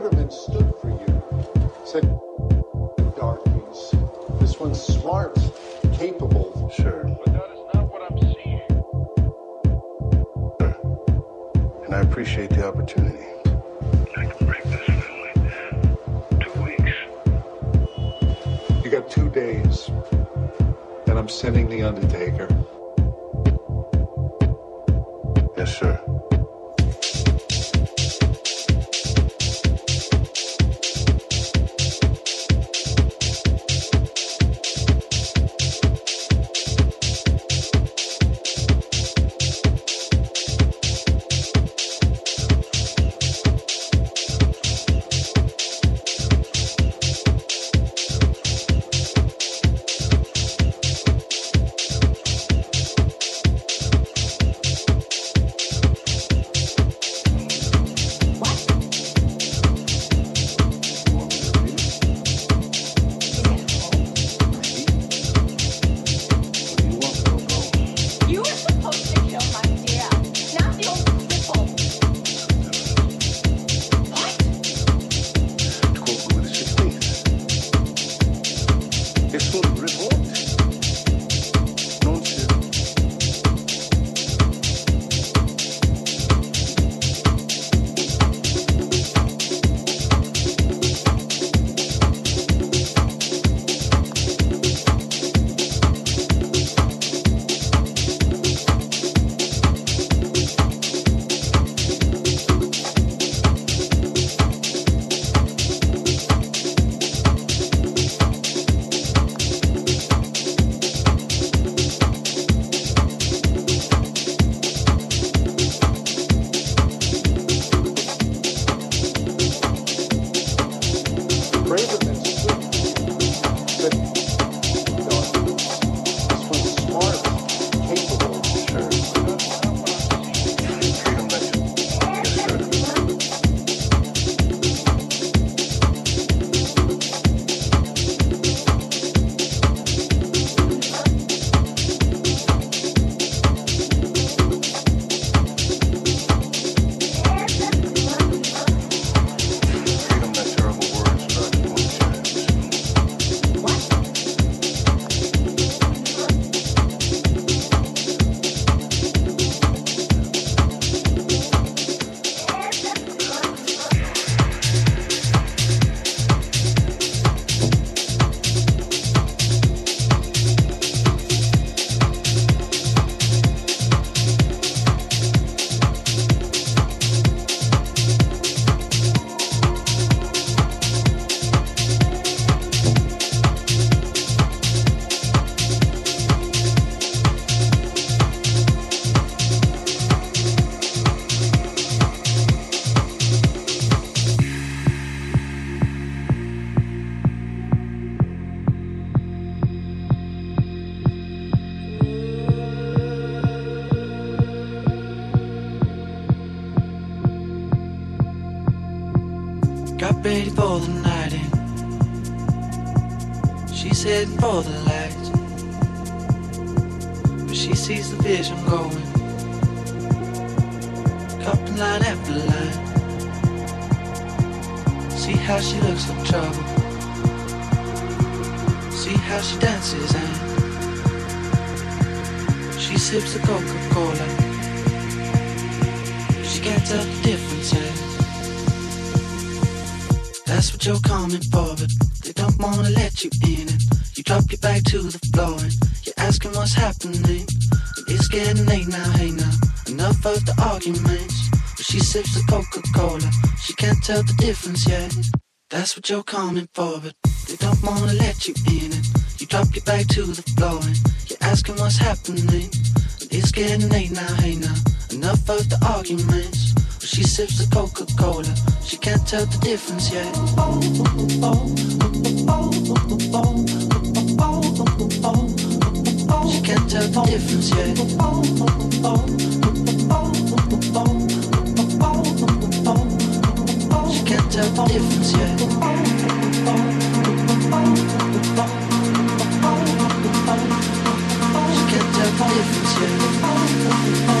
Braverman stood for you. Said, darkies. This one's smart, capable. Sure. But that is not what I'm seeing. And I appreciate the opportunity. I can break this family. Two weeks. You got two days. And I'm sending the Undertaker. Sips the Coca-Cola. She can't tell the difference yet. That's what you're coming for, but they don't wanna let you in. And you drop your back to the floor and you're asking what's happening. And it's getting late now, hey now. Enough of the arguments. She sips the Coca-Cola. She can't tell the difference yet. She can't tell the difference yet. She can't tell the difference yet. She can't tell the difference yet. She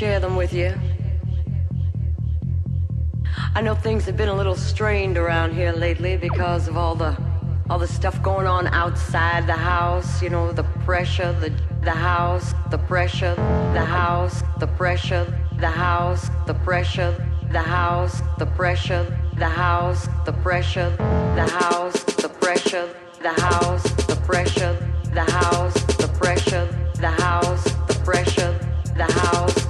share them with you. I know things have been a little strained around here lately because of all the all the stuff going on outside the house, you know, the pressure, the the house, the pressure, the house, the pressure, the house, the pressure, the house, the pressure, the house, the pressure, the house, the pressure, the house, the pressure, the house, the pressure, the house, the pressure, the house,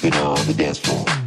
Been on the dance floor.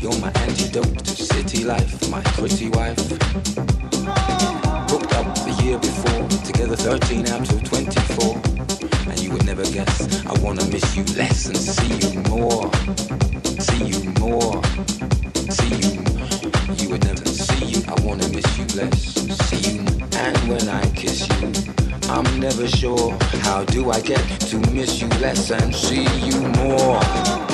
You're my antidote to city life, my pretty wife. Hooked up the year before, together 13 out of 24. And you would never guess, I wanna miss you less and see you more. See you more. See you. You would never see you, I wanna miss you less. See you, and when I kiss you, I'm never sure. How do I get to miss you less and see you more?